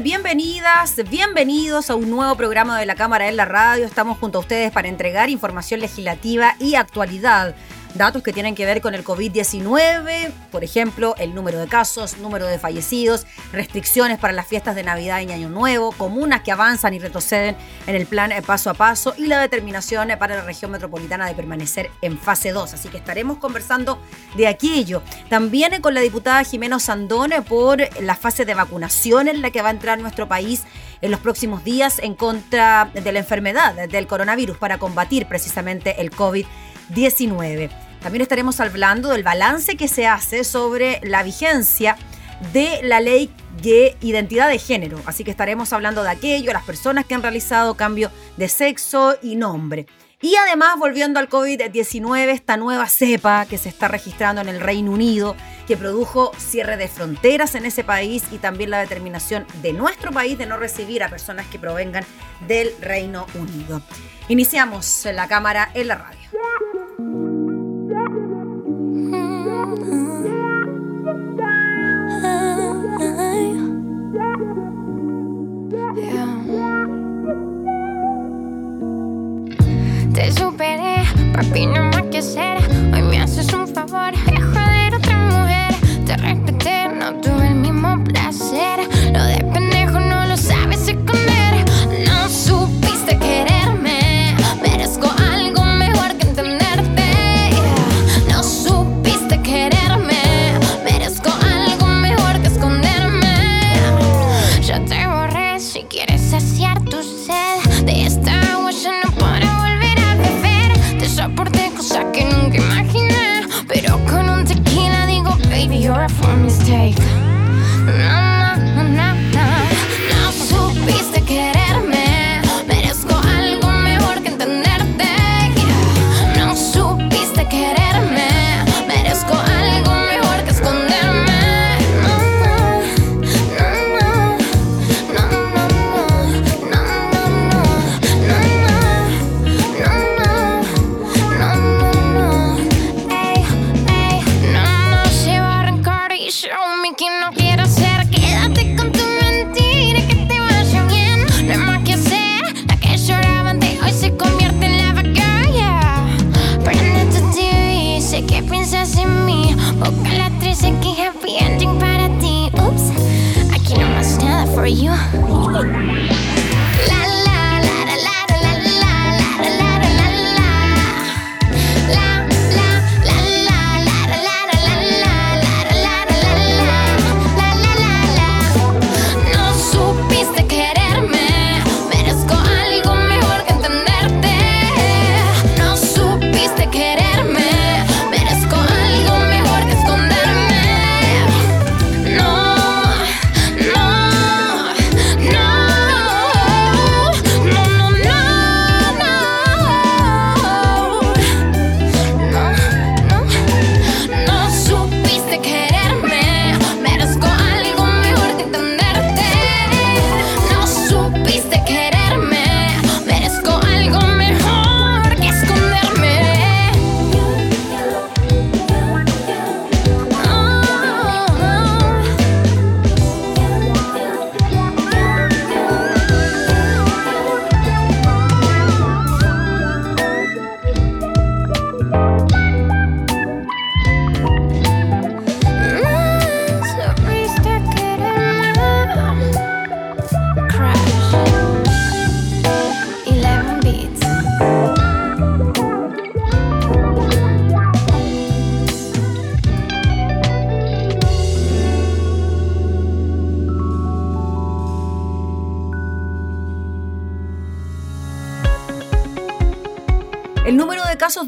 Bienvenidas, bienvenidos a un nuevo programa de la Cámara en la Radio. Estamos junto a ustedes para entregar información legislativa y actualidad datos que tienen que ver con el COVID-19, por ejemplo, el número de casos, número de fallecidos, restricciones para las fiestas de Navidad y Año Nuevo, comunas que avanzan y retroceden en el plan eh, paso a paso y la determinación eh, para la región metropolitana de permanecer en fase 2. Así que estaremos conversando de aquello. También eh, con la diputada Jimeno Sandone por la fase de vacunación en la que va a entrar nuestro país en los próximos días en contra de la enfermedad del coronavirus para combatir precisamente el COVID-19. 19. También estaremos hablando del balance que se hace sobre la vigencia de la ley de identidad de género. Así que estaremos hablando de aquello, las personas que han realizado cambio de sexo y nombre. Y además, volviendo al COVID-19, esta nueva cepa que se está registrando en el Reino Unido, que produjo cierre de fronteras en ese país y también la determinación de nuestro país de no recibir a personas que provengan del Reino Unido. Iniciamos la cámara en la radio. Papi, no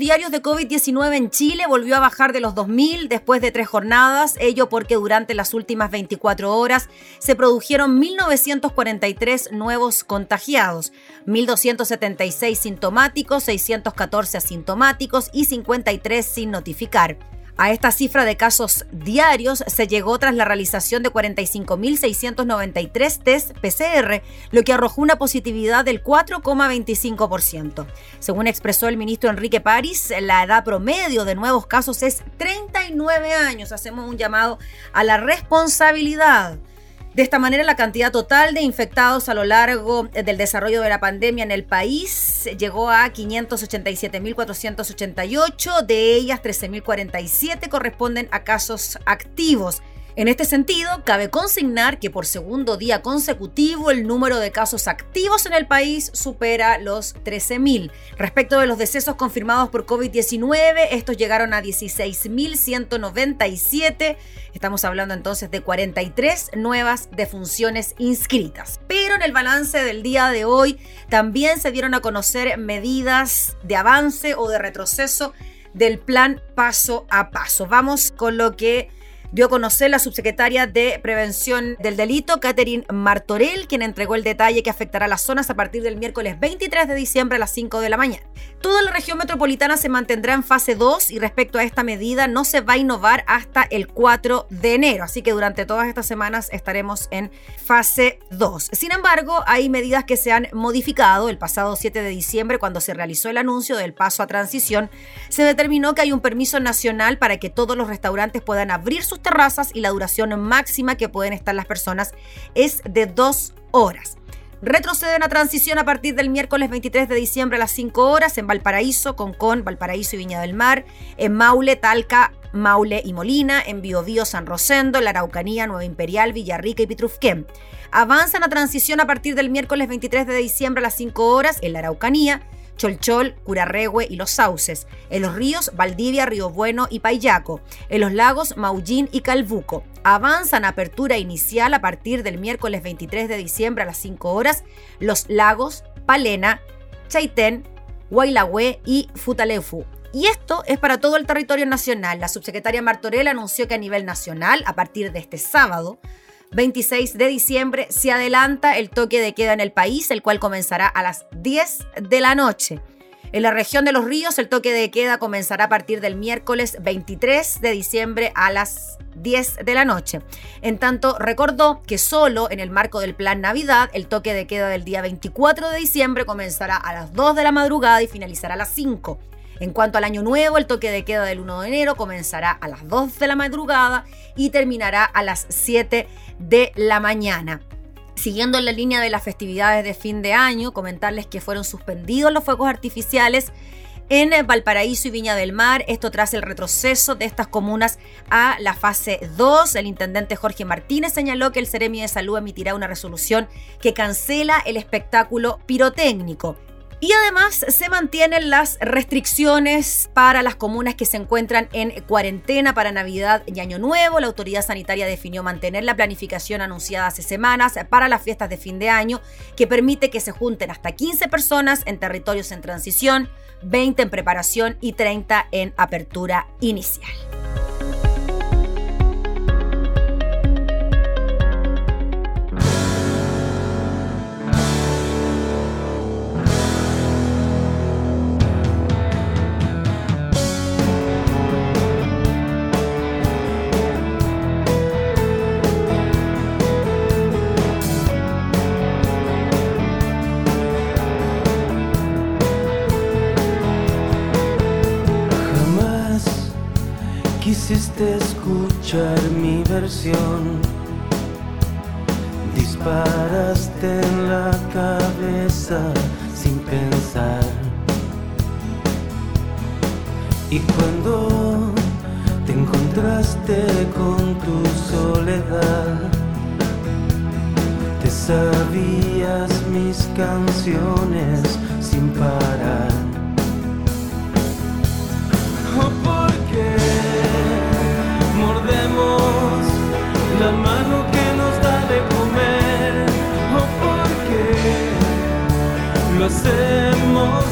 diarios de COVID-19 en Chile volvió a bajar de los 2.000 después de tres jornadas, ello porque durante las últimas 24 horas se produjeron 1.943 nuevos contagiados, 1.276 sintomáticos, 614 asintomáticos y 53 sin notificar. A esta cifra de casos diarios se llegó tras la realización de 45.693 test PCR, lo que arrojó una positividad del 4,25%. Según expresó el ministro Enrique París, la edad promedio de nuevos casos es 39 años. Hacemos un llamado a la responsabilidad de esta manera, la cantidad total de infectados a lo largo del desarrollo de la pandemia en el país llegó a 587.488, de ellas 13.047 corresponden a casos activos. En este sentido, cabe consignar que por segundo día consecutivo el número de casos activos en el país supera los 13.000. Respecto de los decesos confirmados por COVID-19, estos llegaron a 16.197. Estamos hablando entonces de 43 nuevas defunciones inscritas. Pero en el balance del día de hoy también se dieron a conocer medidas de avance o de retroceso del plan paso a paso. Vamos con lo que dio a conocer la subsecretaria de Prevención del Delito, Catherine Martorell, quien entregó el detalle que afectará a las zonas a partir del miércoles 23 de diciembre a las 5 de la mañana. Toda la región metropolitana se mantendrá en fase 2 y respecto a esta medida no se va a innovar hasta el 4 de enero, así que durante todas estas semanas estaremos en fase 2. Sin embargo, hay medidas que se han modificado. El pasado 7 de diciembre, cuando se realizó el anuncio del paso a transición, se determinó que hay un permiso nacional para que todos los restaurantes puedan abrir sus terrazas y la duración máxima que pueden estar las personas es de dos horas. Retroceden a transición a partir del miércoles 23 de diciembre a las 5 horas en Valparaíso, Concón, Valparaíso y Viña del Mar, en Maule, Talca, Maule y Molina, en Biobío, San Rosendo, La Araucanía, Nueva Imperial, Villarrica y Pitrufquén. Avanzan a transición a partir del miércoles 23 de diciembre a las 5 horas en La Araucanía, Cholchol, Curarrehue y Los Sauces. En los ríos, Valdivia, Río Bueno y Payaco. En los lagos, Maullín y Calbuco. Avanzan apertura inicial a partir del miércoles 23 de diciembre a las 5 horas los lagos Palena, Chaitén, Huaylahue y Futaleufú. Y esto es para todo el territorio nacional. La subsecretaria Martorell anunció que a nivel nacional, a partir de este sábado, 26 de diciembre se adelanta el toque de queda en el país, el cual comenzará a las 10 de la noche. En la región de los ríos, el toque de queda comenzará a partir del miércoles 23 de diciembre a las 10 de la noche. En tanto, recordó que solo en el marco del Plan Navidad, el toque de queda del día 24 de diciembre comenzará a las 2 de la madrugada y finalizará a las 5. En cuanto al año nuevo, el toque de queda del 1 de enero comenzará a las 2 de la madrugada y terminará a las 7 de la mañana. Siguiendo en la línea de las festividades de fin de año, comentarles que fueron suspendidos los fuegos artificiales en Valparaíso y Viña del Mar, esto tras el retroceso de estas comunas a la fase 2. El intendente Jorge Martínez señaló que el Ceremi de Salud emitirá una resolución que cancela el espectáculo pirotécnico. Y además se mantienen las restricciones para las comunas que se encuentran en cuarentena para Navidad y Año Nuevo. La autoridad sanitaria definió mantener la planificación anunciada hace semanas para las fiestas de fin de año, que permite que se junten hasta 15 personas en territorios en transición, 20 en preparación y 30 en apertura inicial. Quisiste escuchar mi versión. Disparaste en la cabeza sin pensar. Y cuando te encontraste con tu soledad, te sabías mis canciones sin parar. Hacemos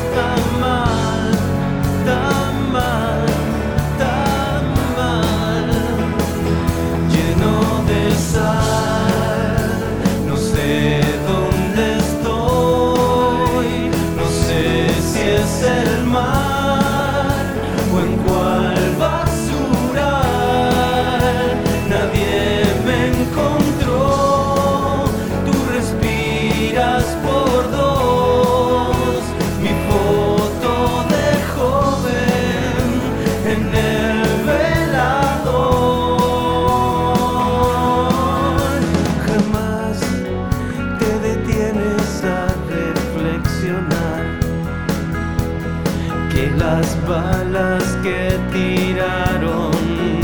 que las balas que tiraron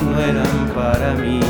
no eran para mí.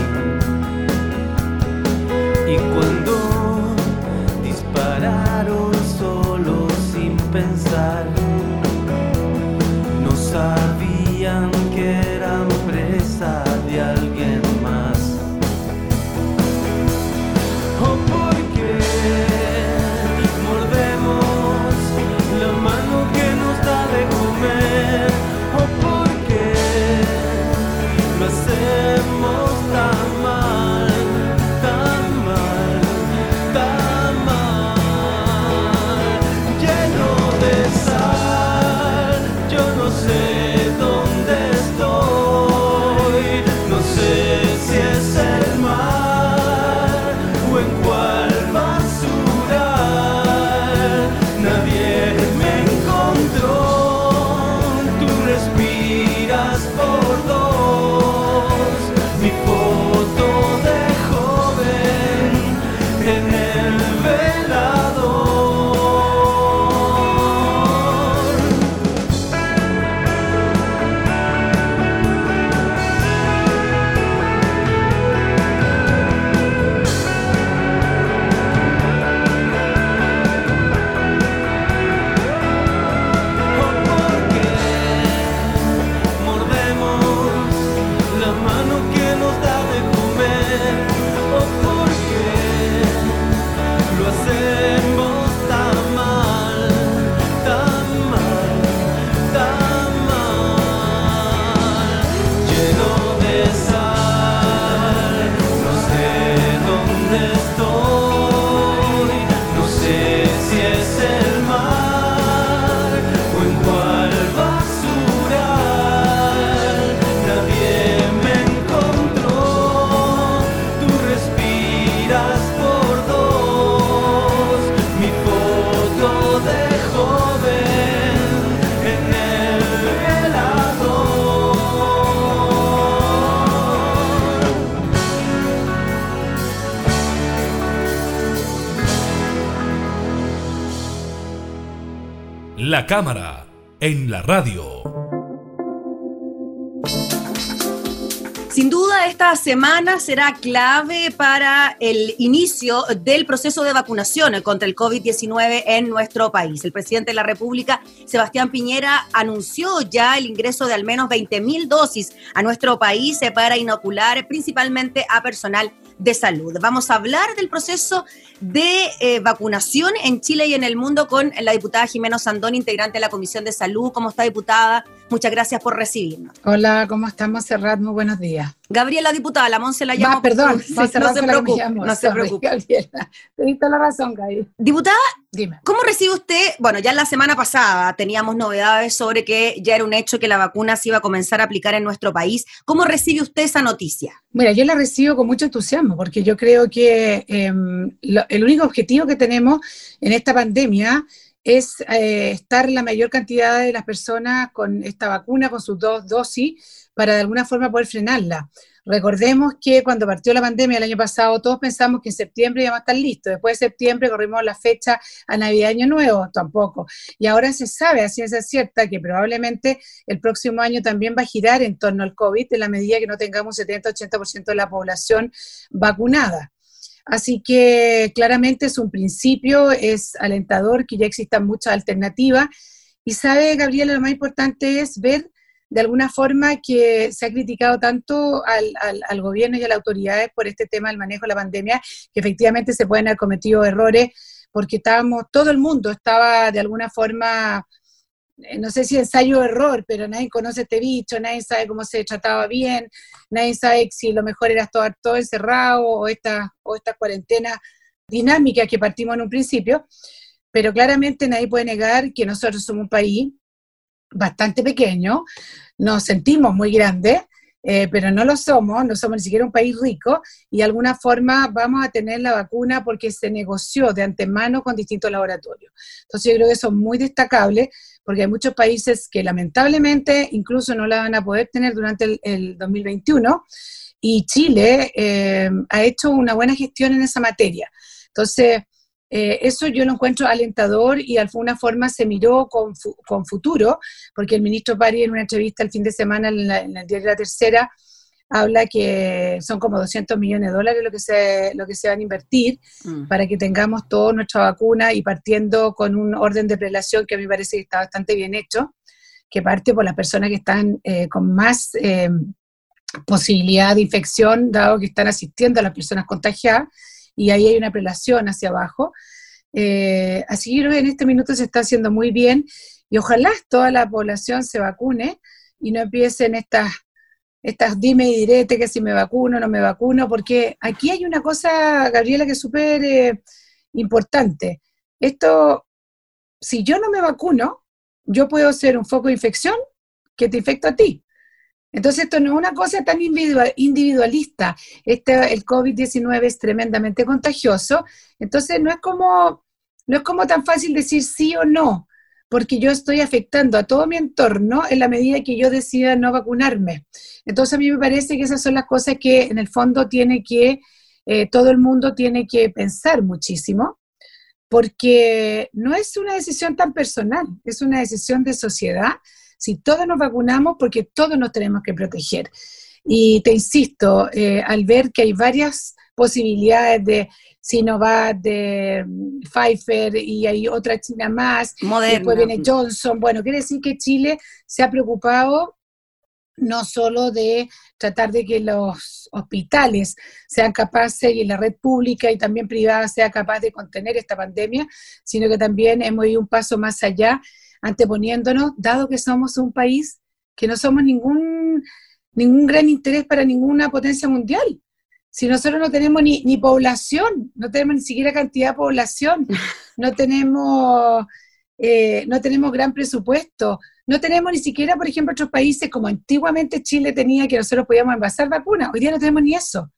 La cámara en la radio. Sin duda, esta semana será clave para el inicio del proceso de vacunación contra el COVID-19 en nuestro país. El presidente de la República, Sebastián Piñera, anunció ya el ingreso de al menos 20.000 dosis a nuestro país para inocular principalmente a personal de salud. Vamos a hablar del proceso de eh, vacunación en Chile y en el mundo con la diputada Jimena Sandón, integrante de la Comisión de Salud. ¿Cómo está, diputada? Muchas gracias por recibirnos. Hola, ¿cómo estamos, Serrat? Muy buenos días. Gabriela, diputada, la Monse la llamo. Va, perdón, no, sí, Serrat no se preocupe, no se preocupe. Gabriela. Te la razón, Gaby. Diputada, Dime. ¿cómo recibe usted? Bueno, ya la semana pasada teníamos novedades sobre que ya era un hecho que la vacuna se iba a comenzar a aplicar en nuestro país. ¿Cómo recibe usted esa noticia? Mira, yo la recibo con mucho entusiasmo porque yo creo que eh, lo- el único objetivo que tenemos en esta pandemia es eh, estar la mayor cantidad de las personas con esta vacuna, con sus dos dosis, para de alguna forma poder frenarla. Recordemos que cuando partió la pandemia el año pasado, todos pensamos que en septiembre íbamos a estar listos. Después de septiembre corrimos la fecha a Navidad Año Nuevo, tampoco. Y ahora se sabe a ciencia cierta que probablemente el próximo año también va a girar en torno al COVID en la medida que no tengamos un 70-80% de la población vacunada. Así que claramente es un principio, es alentador que ya existan muchas alternativas. Y sabe, Gabriela, lo más importante es ver de alguna forma que se ha criticado tanto al, al, al, gobierno y a las autoridades por este tema del manejo de la pandemia, que efectivamente se pueden haber cometido errores porque estábamos, todo el mundo estaba de alguna forma, no sé si ensayo o error, pero nadie conoce este bicho, nadie sabe cómo se trataba bien, nadie sabe si lo mejor era estar todo encerrado o esta, o esta cuarentena dinámica que partimos en un principio, pero claramente nadie puede negar que nosotros somos un país bastante pequeño, nos sentimos muy grandes, eh, pero no lo somos, no somos ni siquiera un país rico y de alguna forma vamos a tener la vacuna porque se negoció de antemano con distintos laboratorios. Entonces yo creo que eso es muy destacable porque hay muchos países que lamentablemente incluso no la van a poder tener durante el, el 2021 y Chile eh, ha hecho una buena gestión en esa materia. Entonces, Eh, eso yo lo encuentro alentador y de alguna forma se miró con, con futuro, porque el ministro Pari en una entrevista el fin de semana en, en el diario La Tercera habla que son como 200 millones de dólares lo que se, lo que se van a invertir mm. para que tengamos toda nuestra vacuna y partiendo con un orden de prelación que a mí me parece que está bastante bien hecho, que parte por las personas que están eh, con más eh, posibilidad de infección, dado que están asistiendo a las personas contagiadas, y ahí hay una prelación hacia abajo. Eh, así que en este minuto se está haciendo muy bien y ojalá toda la población se vacune y no empiecen estas estas dime y direte que si me vacuno o no me vacuno, porque aquí hay una cosa, Gabriela, que es súper eh, importante. Esto, si yo no me vacuno, yo puedo ser un foco de infección que te infecta a ti. Entonces, esto no es una cosa tan individualista. Este, el COVID-19 es tremendamente contagioso. Entonces, no es, como, no es como tan fácil decir sí o no porque yo estoy afectando a todo mi entorno en la medida que yo decida no vacunarme. Entonces a mí me parece que esas son las cosas que en el fondo tiene que, eh, todo el mundo tiene que pensar muchísimo, porque no es una decisión tan personal, es una decisión de sociedad. Si todos nos vacunamos, porque todos nos tenemos que proteger. Y te insisto, eh, al ver que hay varias posibilidades de Sinovac, de mm, Pfizer y hay otra China más, después viene Johnson. Bueno, quiere decir que Chile se ha preocupado no solo de tratar de que los hospitales sean capaces y la red pública y también privada sea capaz de contener esta pandemia, sino que también hemos ido un paso más allá, anteponiéndonos, dado que somos un país que no somos ningún, ningún gran interés para ninguna potencia mundial si nosotros no tenemos ni, ni, población, no tenemos ni siquiera cantidad de población, no tenemos, eh, no tenemos gran presupuesto, no tenemos ni siquiera, por ejemplo, otros países como antiguamente Chile tenía que nosotros podíamos envasar vacunas, hoy día no tenemos ni eso.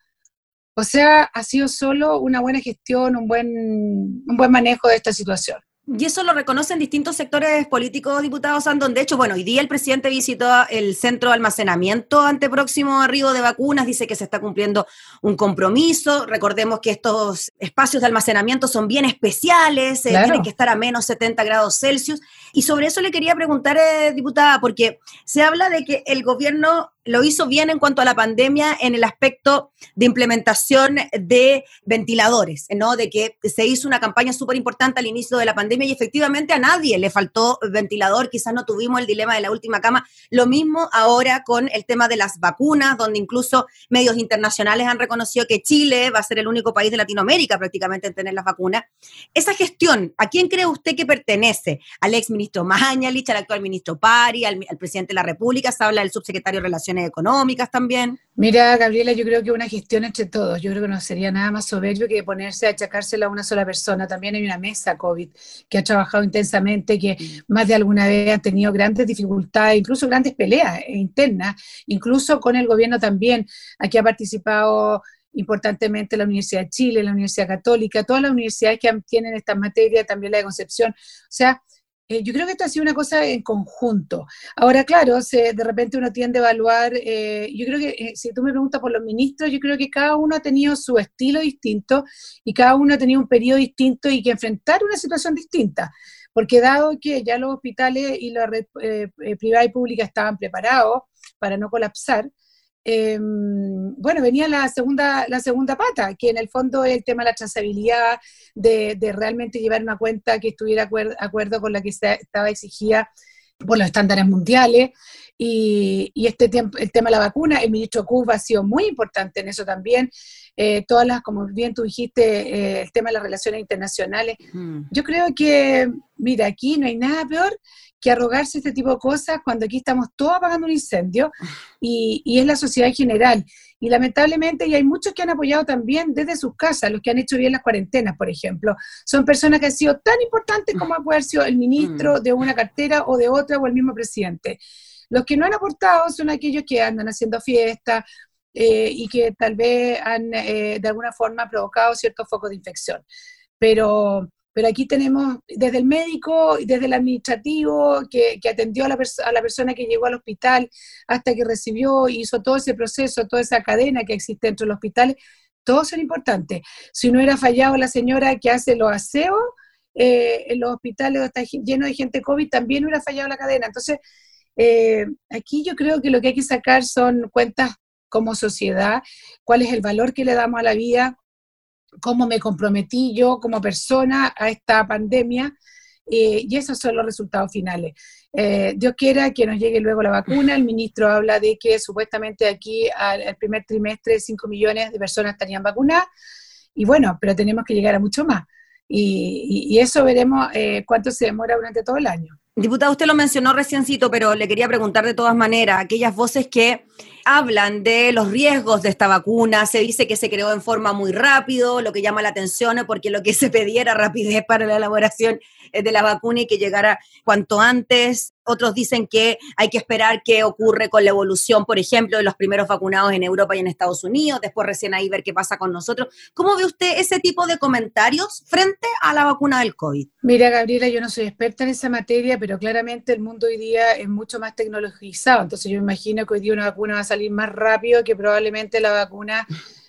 O sea, ha sido solo una buena gestión, un buen, un buen manejo de esta situación. Y eso lo reconocen distintos sectores políticos, diputados Andón. De hecho, bueno, hoy día el presidente visitó el centro de almacenamiento ante próximo arribo de vacunas, dice que se está cumpliendo un compromiso. Recordemos que estos espacios de almacenamiento son bien especiales, eh, tienen que estar a menos 70 grados Celsius. Y sobre eso le quería preguntar, eh, diputada, porque se habla de que el gobierno lo hizo bien en cuanto a la pandemia en el aspecto de implementación de ventiladores, ¿no? De que se hizo una campaña súper importante al inicio de la pandemia y efectivamente a nadie le faltó ventilador, quizás no tuvimos el dilema de la última cama. Lo mismo ahora con el tema de las vacunas, donde incluso medios internacionales han reconocido que Chile va a ser el único país de Latinoamérica prácticamente en tener las vacunas. Esa gestión, ¿a quién cree usted que pertenece? ¿Al ex ministro Mañalich, al actual ministro Pari, al, al presidente de la República? Se habla del subsecretario de Relaciones económicas también. Mira, Gabriela, yo creo que una gestión entre todos, yo creo que no sería nada más soberbio que ponerse a achacársela a una sola persona. También hay una mesa COVID que ha trabajado intensamente, que más de alguna vez ha tenido grandes dificultades, incluso grandes peleas internas, incluso con el gobierno también. Aquí ha participado importantemente la Universidad de Chile, la Universidad Católica, todas las universidades que tienen esta materia, también la de Concepción. O sea, eh, yo creo que esto ha sido una cosa en conjunto. Ahora, claro, se, de repente uno tiende a evaluar, eh, yo creo que eh, si tú me preguntas por los ministros, yo creo que cada uno ha tenido su estilo distinto y cada uno ha tenido un periodo distinto y que enfrentar una situación distinta. Porque dado que ya los hospitales y la red privada y pública estaban preparados para no colapsar, Em, bueno, venía la segunda, la segunda pata, que en el fondo es el tema de la trazabilidad, de, realmente llevar una cuenta que estuviera de acuerdo con la que estaba exigida por los estándares mundiales. Y, este tiempo, el tema de la vacuna, el ministro Cus ha sido muy importante en eso también. Eh, todas las, como bien tú dijiste, eh, el tema de las relaciones internacionales. Mm. Yo creo que, mira, aquí no hay nada peor que arrogarse este tipo de cosas cuando aquí estamos todos apagando un incendio y, y es la sociedad en general. Y lamentablemente, y hay muchos que han apoyado también desde sus casas, los que han hecho bien las cuarentenas, por ejemplo. Son personas que han sido tan importantes como ha podido sido el ministro mm. de una cartera o de otra o el mismo presidente. Los que no han aportado son aquellos que andan haciendo fiestas eh, y que tal vez han eh, de alguna forma provocado ciertos focos de infección. Pero pero aquí tenemos desde el médico, desde el administrativo, que, atendió a la, a la, persona que llegó al hospital hasta que recibió, hizo todo ese proceso, toda esa cadena que existe dentro del hospital, todos son importantes. Si no hubiera fallado la señora que hace los aseos eh, en los hospitales está lleno de gente COVID, también hubiera fallado la cadena. Entonces, eh, aquí yo creo que lo que hay que sacar son cuentas como sociedad, cuál es el valor que le damos a la vida, cómo me comprometí yo como persona a esta pandemia, eh, y esos son los resultados finales. Eh, Dios quiera que nos llegue luego la vacuna. El ministro habla de que supuestamente aquí al, primer trimestre 5 millones de personas estarían vacunadas. Y bueno, pero tenemos que llegar a mucho más. Y, eso veremos eh, cuánto se demora durante todo el año. Diputado, usted lo mencionó reciencito, pero le quería preguntar de todas maneras, aquellas voces que hablan de los riesgos de esta vacuna, se dice que se creó en forma muy rápido, lo que llama la atención es porque lo que se pedía rapidez para la elaboración eh, de la vacuna y que llegara cuanto antes. Otros dicen que hay que esperar qué ocurre con la evolución, por ejemplo, de los primeros vacunados en Europa y en Estados Unidos, después recién ahí ver qué pasa con nosotros. ¿Cómo ve usted ese tipo de comentarios frente a la vacuna del COVID? Mira, Gabriela, yo no soy experta en esa materia, pero claramente el mundo hoy día es mucho más tecnologizado, entonces yo imagino que hoy día una vacuna va a salir más rápido que probablemente la vacuna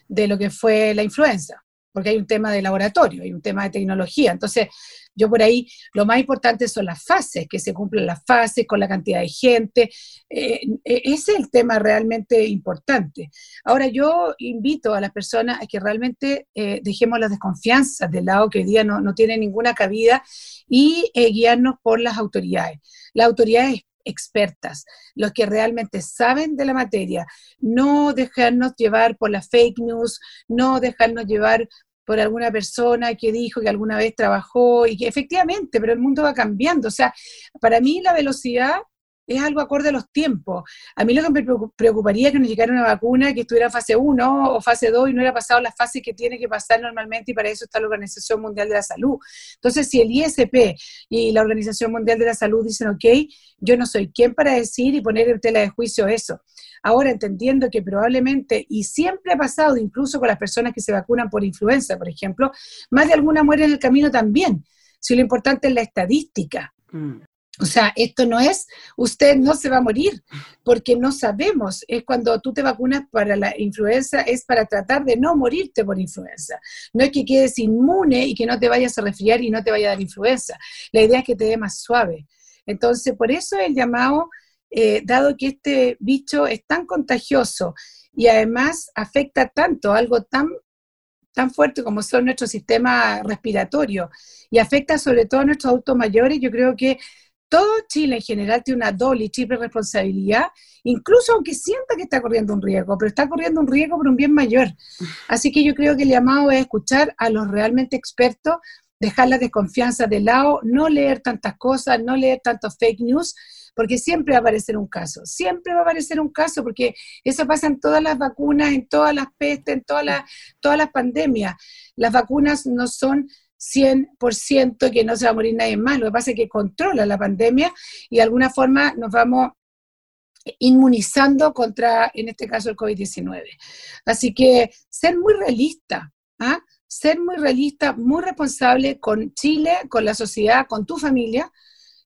de lo que fue la influenza, porque hay un tema de laboratorio, hay un tema de tecnología. Entonces, yo por ahí, lo más importante son las fases, que se cumplan las fases con la cantidad de gente. Eh, eh, ese es el tema realmente importante. Ahora, yo invito a las personas a que realmente eh, dejemos las desconfianzas del lado que hoy día no, no tiene ninguna cabida y guiarnos por las autoridades. Las autoridades expertas, los que realmente saben de la materia, no dejarnos llevar por la fake news, no dejarnos llevar por alguna persona que dijo que alguna vez trabajó y que efectivamente, pero el mundo va cambiando. O sea, para mí la velocidad es algo acorde a los tiempos. A mí lo que me preocuparía es que nos llegara una vacuna que estuviera fase 1 o fase 2 y no hubiera pasado las fases que tiene que pasar normalmente y para eso está la Organización Mundial de la Salud. Entonces, si el ISP y la Organización Mundial de la Salud dicen, ok, yo no soy quien para decir y poner en tela de juicio eso. Ahora, entendiendo que probablemente, y siempre ha pasado, incluso con las personas que se vacunan por influenza, por ejemplo, más de alguna muere en el camino también. Si lo importante es la estadística. Mm. O sea, esto no es, usted no se va a morir, porque no sabemos. Es cuando tú te vacunas para la influenza, es para tratar de no morirte por influenza. No es que quedes inmune y que no te vayas a resfriar y no te vaya a dar influenza. La idea es que te dé más suave. Entonces, por eso el llamado, eh, dado que este bicho es tan contagioso y además afecta tanto, algo tan tan fuerte como son nuestro sistema respiratorio y afecta sobre todo a nuestros adultos mayores, yo creo que todo Chile en general tiene una doble y triple responsabilidad, incluso aunque sienta que está corriendo un riesgo, pero está corriendo un riesgo por un bien mayor. Así que yo creo que el llamado es escuchar a los realmente expertos, dejar la desconfianza de lado, no leer tantas cosas, no leer tantos fake news, porque siempre va a aparecer un caso, siempre va a aparecer un caso, porque eso pasa en todas las vacunas, en todas las pestes, en todas las, todas las pandemias. Las vacunas no son 100% que no se va a morir nadie más. Lo que pasa es que controla la pandemia y de alguna forma nos vamos inmunizando contra, en este caso, el COVID-19. Así que ser muy realista, ¿ah? ser muy realista, muy responsable con Chile, con la sociedad, con tu familia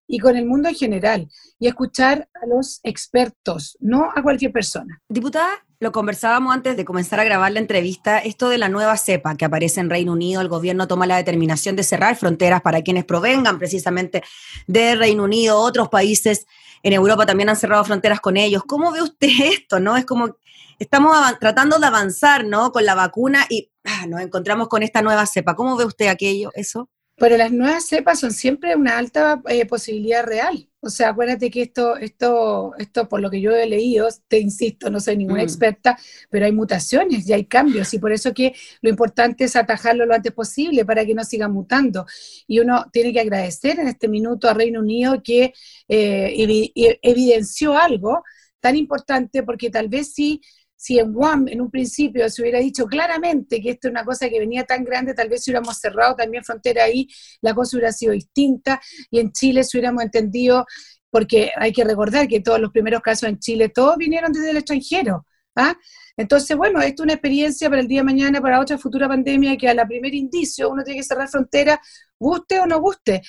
y con el mundo en general. Y escuchar a los expertos, no a cualquier persona. Diputada, lo conversábamos antes de comenzar a grabar la entrevista, esto de la nueva cepa que aparece en Reino Unido, el gobierno toma la determinación de cerrar fronteras para quienes provengan precisamente de Reino Unido, otros países en Europa también han cerrado fronteras con ellos. ¿Cómo ve usted esto? ¿No? Es como estamos tratando de avanzar, ¿no? Con la vacuna y ah, nos encontramos con esta nueva cepa. ¿Cómo ve usted aquello, eso? Pero las nuevas cepas son siempre una alta eh, posibilidad real. O sea, acuérdate que esto, esto, esto, por lo que yo he leído, te insisto, no soy ninguna mm. experta, pero hay mutaciones y hay cambios, y por eso que lo importante es atajarlo lo antes posible para que no siga mutando. Y uno tiene que agradecer en este minuto a Reino Unido que eh, evidenció algo tan importante, porque tal vez sí si en WAM en un principio se hubiera dicho claramente que esto es una cosa que venía tan grande, tal vez si hubiéramos cerrado también frontera ahí, la cosa hubiera sido distinta y en Chile si hubiéramos entendido, porque hay que recordar que todos los primeros casos en Chile, todos vinieron desde el extranjero. ¿ah? Entonces, bueno, esto es una experiencia para el día de mañana, para otra futura pandemia, que a la primer indicio uno tiene que cerrar frontera, guste o no guste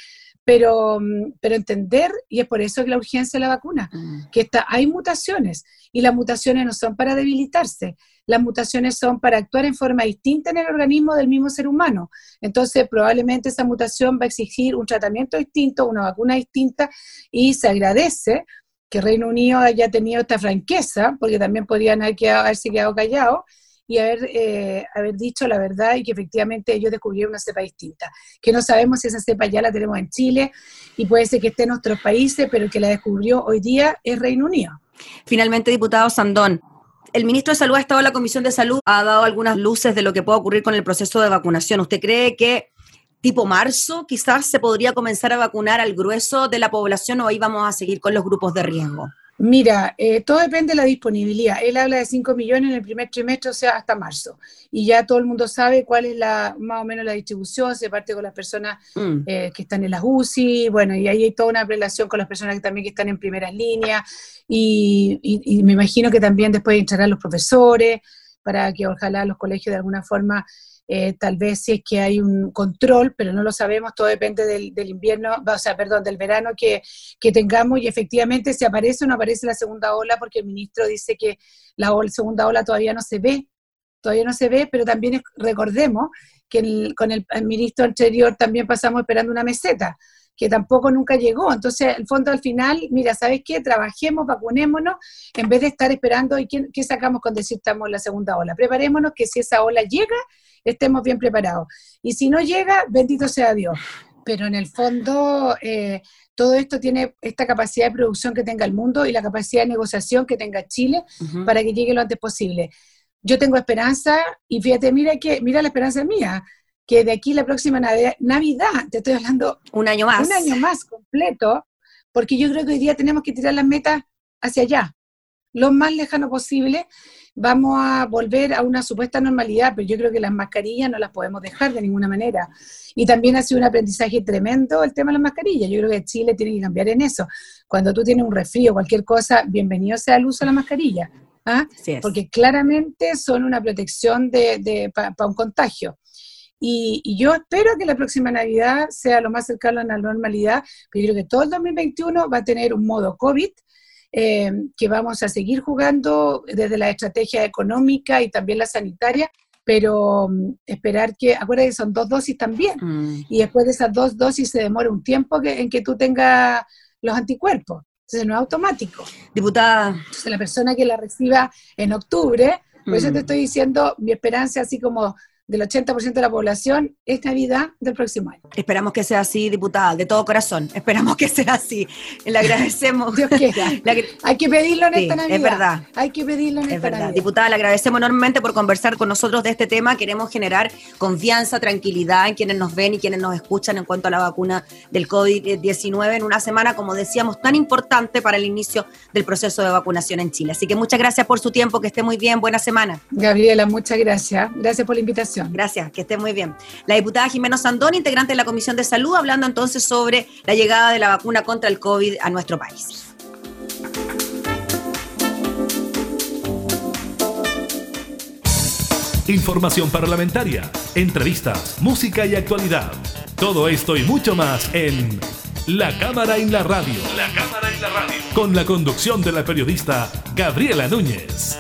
pero, mm, pero entender, y es por eso que la urgencia de la vacuna, mm. que está, hay mutaciones, y las mutaciones no son para debilitarse, las mutaciones son para actuar en forma distinta en el organismo del mismo ser humano. Entonces, probablemente esa mutación va a exigir un tratamiento distinto, una vacuna distinta, y se agradece que Reino Unido haya tenido esta franqueza, porque también podrían haber quedado, haberse quedado callados y haber, eh, haber dicho la verdad y que efectivamente ellos descubrieron una cepa distinta, que no sabemos si esa cepa ya la tenemos en Chile y puede ser que esté en otros países, pero el que la descubrió hoy día es Reino Unido. Finalmente, diputado Sandón, el ministro de Salud ha estado en la Comisión de Salud, ha dado algunas luces de lo que puede ocurrir con el proceso de vacunación. ¿Usted cree que tipo marzo quizás se podría comenzar a vacunar al grueso de la población o ahí vamos a seguir con los grupos de riesgo? Mira, eh, todo depende de la disponibilidad. Él habla de 5 millones en el primer trimestre, o sea, hasta marzo. Y ya todo el mundo sabe cuál es la más o menos la distribución, se parte con las personas Mm. eh, que están en las UCI, bueno, y ahí hay toda una relación con las personas que también que están en primeras líneas, y, y- y me imagino que también después entrarán los profesores, para que ojalá los colegios de alguna forma, eh, tal vez si es que hay un control, pero no lo sabemos, todo depende del, del invierno, o sea, perdón, del verano que, que tengamos, y efectivamente si aparece o no aparece la segunda ola, porque el ministro dice que la segunda ola todavía no se ve, todavía no se ve, pero también es- recordemos que con el, el ministro anterior también pasamos esperando una meseta, que tampoco nunca llegó. Entonces, el fondo al final, mira, ¿sabes qué? Trabajemos, vacunémonos, en vez de estar esperando, ¿y qué, qué sacamos con decir estamos en la segunda ola? Preparémonos que si esa ola llega, estemos bien preparados. Y si no llega, bendito sea Dios. Pero en el fondo, eh, todo esto tiene esta capacidad de producción que tenga el mundo y la capacidad de negociación que tenga Chile para que llegue lo antes posible. Yo tengo esperanza y fíjate, mira que mira la esperanza mía, que de aquí la próxima Navidad, Navidad, te estoy hablando Un año más. un año más completo, porque yo creo que hoy día tenemos que tirar las metas hacia allá, lo más lejano posible. Vamos a volver a una supuesta normalidad, pero yo creo que las mascarillas no las podemos dejar de ninguna manera. Y también ha sido un aprendizaje tremendo el tema de las mascarillas. Yo creo que Chile tiene que cambiar en eso. Cuando tú tienes un resfrío, cualquier cosa, bienvenido sea el uso de la mascarilla. ¿ah? Porque claramente son una protección de, para un contagio. Y, y yo espero que la próxima Navidad sea lo más cercano a la normalidad, pero yo creo que todo el 2021 va a tener un modo COVID, eh, que vamos a seguir jugando desde la estrategia económica y también la sanitaria, pero mm, esperar que, acuérdate que son dos dosis también, Mm. y después de esas dos dosis se demora un tiempo que, en que tú tengas los anticuerpos, entonces no es automático. Diputada, Entonces, la persona que la reciba en octubre, por eso Mm. te estoy diciendo, mi esperanza, así como del 80% de la población, es Navidad del próximo año. esperamos que sea así, diputada, de todo corazón. Esperamos que sea así. Le agradecemos. Dios quiera. Hay que pedirlo en Sí, esta es Navidad. verdad. Hay que pedirlo en Es esta verdad. Navidad. Diputada, le agradecemos enormemente por conversar con nosotros de este tema. Queremos generar confianza, tranquilidad en quienes nos ven y quienes nos escuchan en cuanto a la vacuna del COVID-19 en una semana, como decíamos, tan importante para el inicio del proceso de vacunación en Chile. Así que muchas gracias por su tiempo, que esté muy bien, buena semana. Gabriela, muchas gracias. Gracias por la invitación. Gracias, que esté muy bien. La diputada Jimena Sandón, integrante de la Comisión de Salud, hablando entonces sobre la llegada de la vacuna contra el COVID a nuestro país. Información parlamentaria, entrevistas, música y actualidad. Todo esto y mucho más en La Cámara en la Radio. La Cámara en la Radio. Con la conducción de la periodista Gabriela Núñez.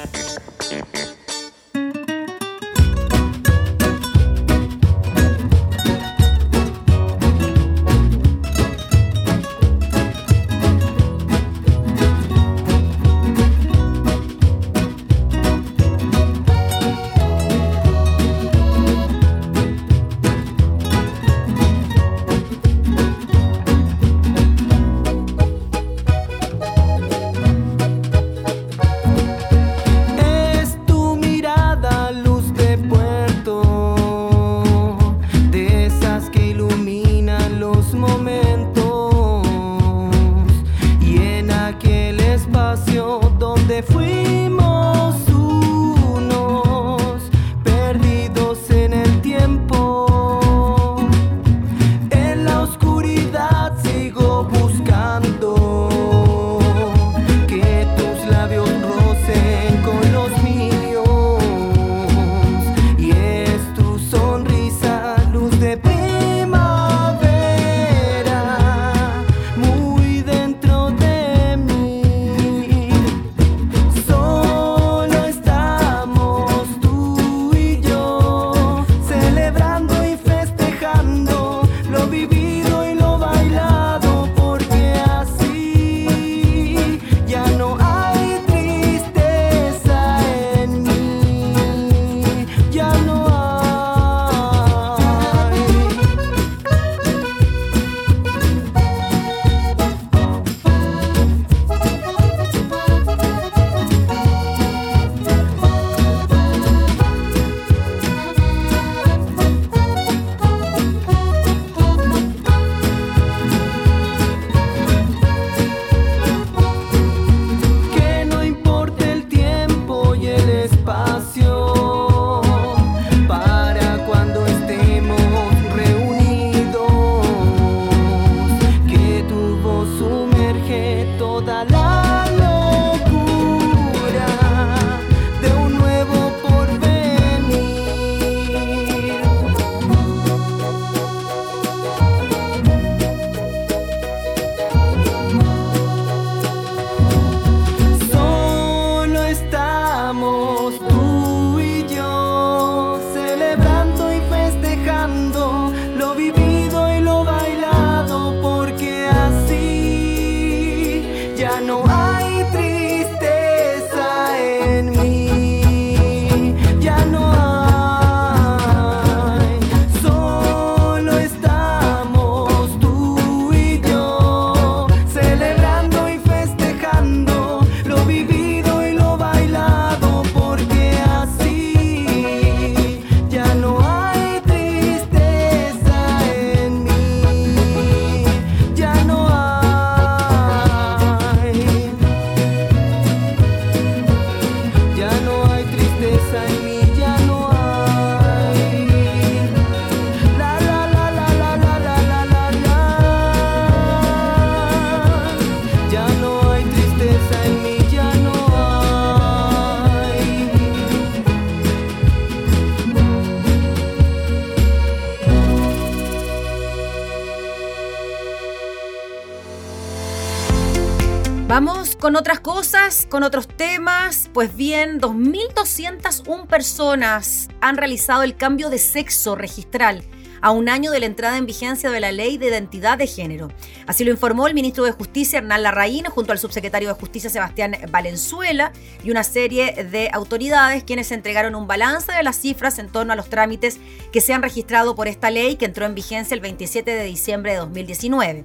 Con otros temas. Pues bien, 2.201 personas han realizado el cambio de sexo registral a un año de la entrada en vigencia de la Ley de Identidad de Género. Así lo informó el ministro de Justicia, Hernán Larraín, junto al subsecretario de Justicia, Sebastián Valenzuela, y una serie de autoridades quienes entregaron un balance de las cifras en torno a los trámites que se han registrado por esta ley que entró en vigencia el 27 de diciembre de 2019.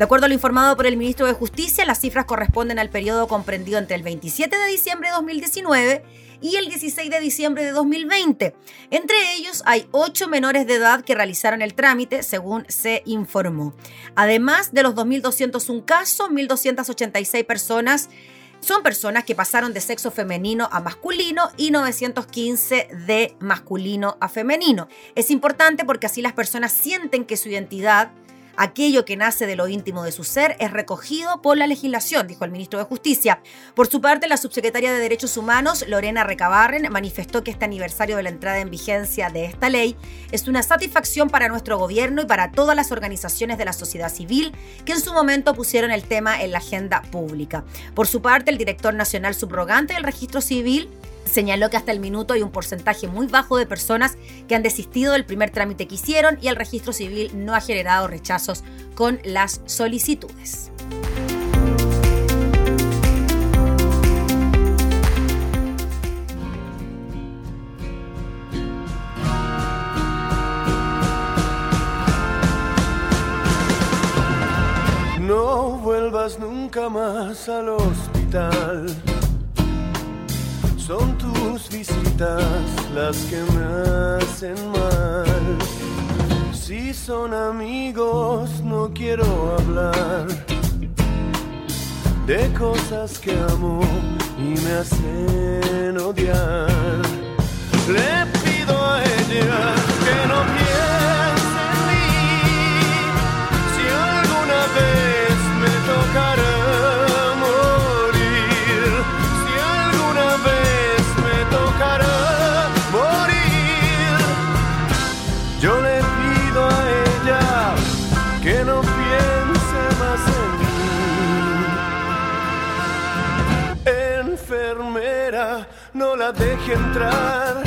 De acuerdo a lo informado por el ministro de Justicia, las cifras corresponden al periodo comprendido entre el 27 de diciembre de 2019 y el 16 de diciembre de 2020. Entre ellos hay ocho menores de edad que realizaron el trámite, según se informó. Además de los 2.201 casos, 1.286 personas son personas que pasaron de sexo femenino a masculino y 915 de masculino a femenino. Es importante porque así las personas sienten que su identidad Aquello que nace de lo íntimo de su ser es recogido por la legislación, dijo el ministro de Justicia. Por su parte, la subsecretaria de Derechos Humanos, Lorena Recabarren, manifestó que este aniversario de la entrada en vigencia de esta ley es una satisfacción para nuestro gobierno y para todas las organizaciones de la sociedad civil que en su momento pusieron el tema en la agenda pública. Por su parte, el director nacional subrogante del registro civil, Señaló que hasta el minuto hay un porcentaje muy bajo de personas que han desistido del primer trámite que hicieron y el registro civil no ha generado rechazos con las solicitudes. No vuelvas nunca más al hospital son tus visitas las que me hacen mal. Si son amigos, no quiero hablar de cosas que amo y me hacen odiar. Le pido a ella deje entrar.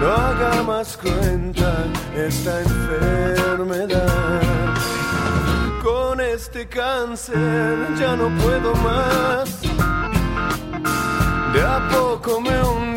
No haga más cuenta esta enfermedad. Con este cáncer ya no puedo más. De a poco me hundiré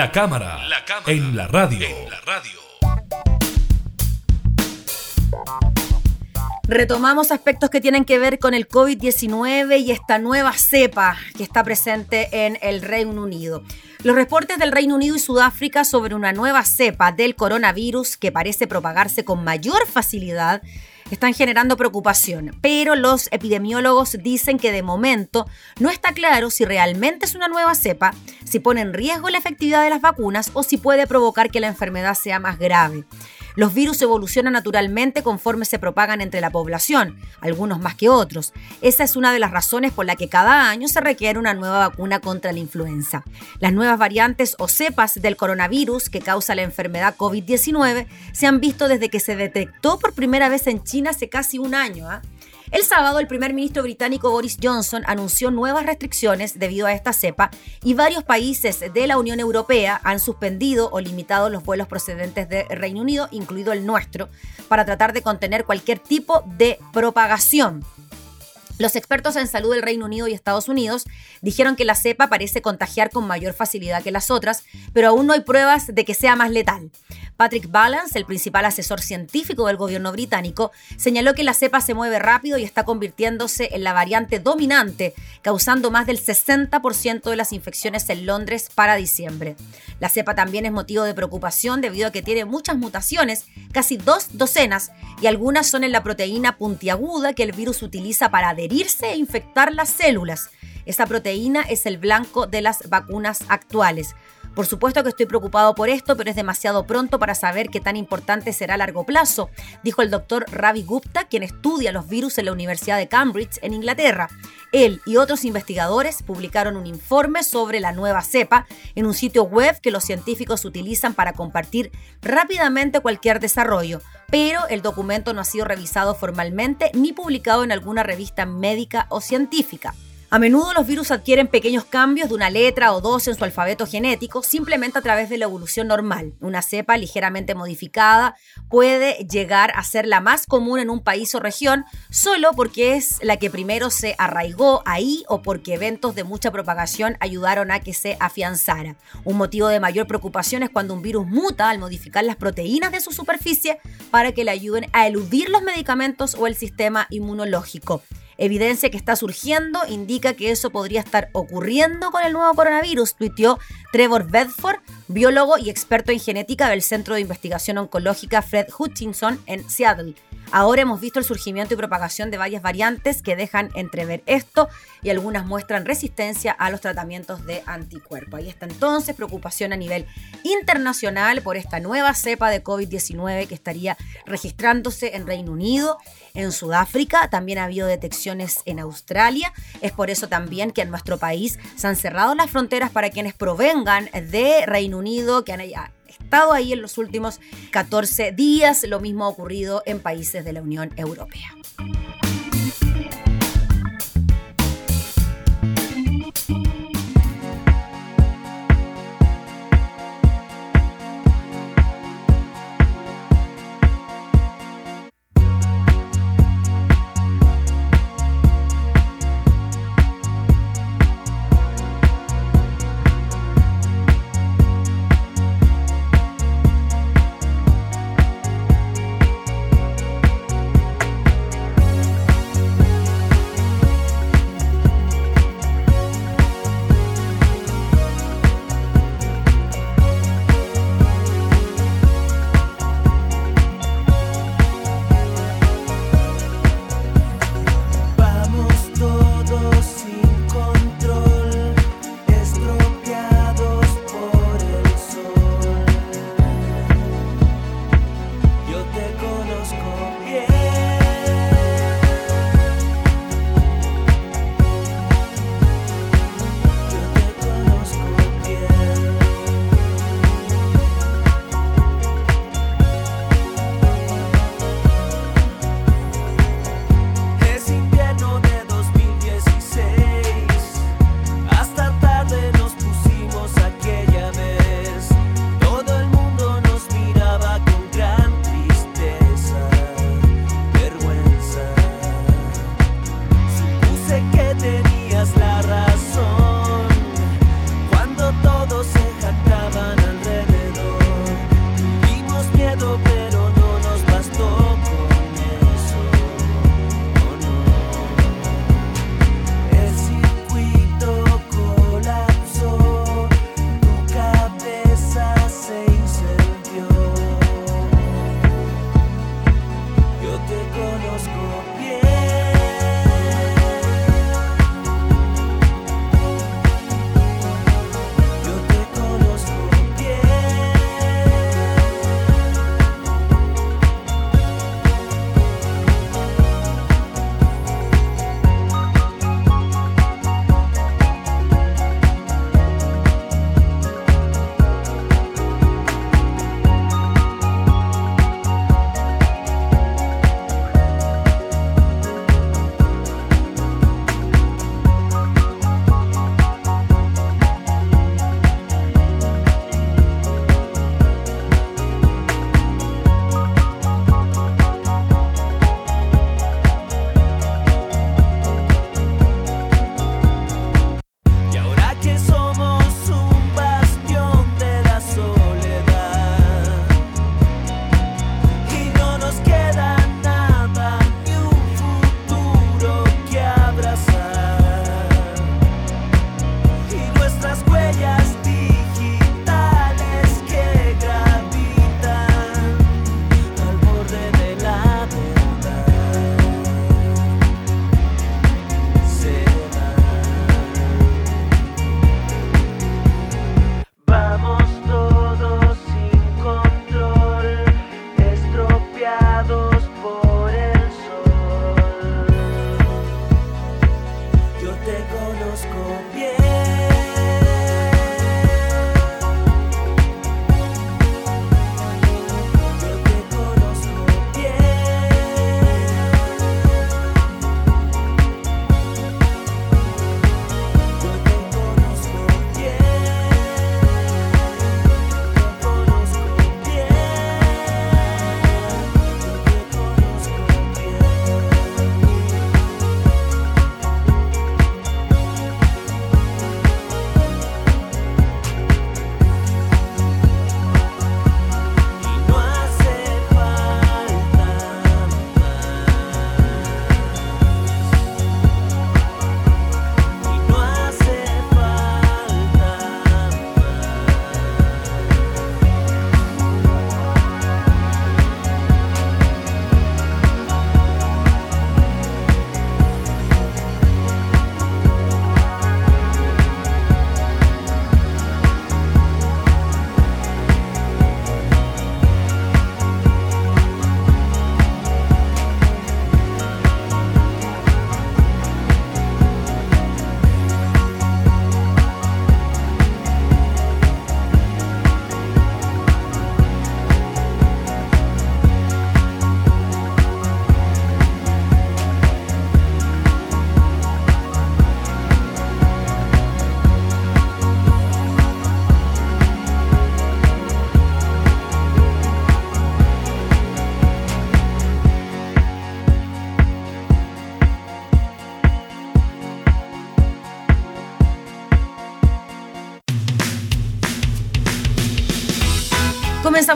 La cámara, en, la radio. Retomamos aspectos que tienen que ver con el COVID-19 y esta nueva cepa que está presente en el Reino Unido. Los reportes del Reino Unido y Sudáfrica sobre una nueva cepa del coronavirus que parece propagarse con mayor facilidad están generando preocupación, pero los epidemiólogos dicen que de momento no está claro si realmente es una nueva cepa, si pone en riesgo la efectividad de las vacunas o si puede provocar que la enfermedad sea más grave. Los virus evolucionan naturalmente conforme se propagan entre la población, algunos más que otros. Esa es una de las razones por la que cada año se requiere una nueva vacuna contra la influenza. Las nuevas variantes o cepas del coronavirus que causa la enfermedad COVID-19 se han visto desde que se detectó por primera vez en China hace casi un año. ¿ah? El sábado, el primer ministro británico Boris Johnson anunció nuevas restricciones debido a esta cepa y varios países de la Unión Europea han suspendido o limitado los vuelos procedentes del Reino Unido, incluido el nuestro, para tratar de contener cualquier tipo de propagación. Los expertos en salud del Reino Unido y Estados Unidos dijeron que la cepa parece contagiar con mayor facilidad que las otras, pero aún no hay pruebas de que sea más letal. Patrick Balance, el principal asesor científico del gobierno británico, señaló que la cepa se mueve rápido y está convirtiéndose en la variante dominante, causando más del 60% de las infecciones en Londres para diciembre. La cepa también es motivo de preocupación debido a que tiene muchas mutaciones, casi dos docenas, y algunas son en la proteína puntiaguda que el virus utiliza para adherir e infectar las células. Esa proteína es el blanco de las vacunas actuales. Por supuesto que estoy preocupado por esto, pero es demasiado pronto para saber qué tan importante será a largo plazo, dijo el doctor Ravi Gupta, quien estudia los virus en la Universidad de Cambridge, en Inglaterra. Él y otros investigadores publicaron un informe sobre la nueva cepa en un sitio web que los científicos utilizan para compartir rápidamente cualquier desarrollo, pero el documento no ha sido revisado formalmente ni publicado en alguna revista médica o científica. A menudo los virus adquieren pequeños cambios de una letra o dos en su alfabeto genético simplemente a través de la evolución normal. Una cepa ligeramente modificada puede llegar a ser la más común en un país o región solo porque es la que primero se arraigó ahí o porque eventos de mucha propagación ayudaron a que se afianzara. Un motivo de mayor preocupación es cuando un virus muta al modificar las proteínas de su superficie para que le ayuden a eludir los medicamentos o el sistema inmunológico. Evidencia que está surgiendo indica que eso podría estar ocurriendo con el nuevo coronavirus, tuiteó Trevor Bedford, biólogo y experto en genética del Centro de Investigación Oncológica Fred Hutchinson en Seattle. Ahora hemos visto el surgimiento y propagación de varias variantes que dejan entrever esto y algunas muestran resistencia a los tratamientos de anticuerpo. Ahí está entonces preocupación a nivel internacional por esta nueva cepa de COVID-19 que estaría registrándose en Reino Unido, en Sudáfrica, también ha habido detecciones en Australia. Es por eso también que en nuestro país se han cerrado las fronteras para quienes provengan de Reino Unido, que han estado ahí en los últimos 14 días. Lo mismo ha ocurrido en países de la Unión Europea.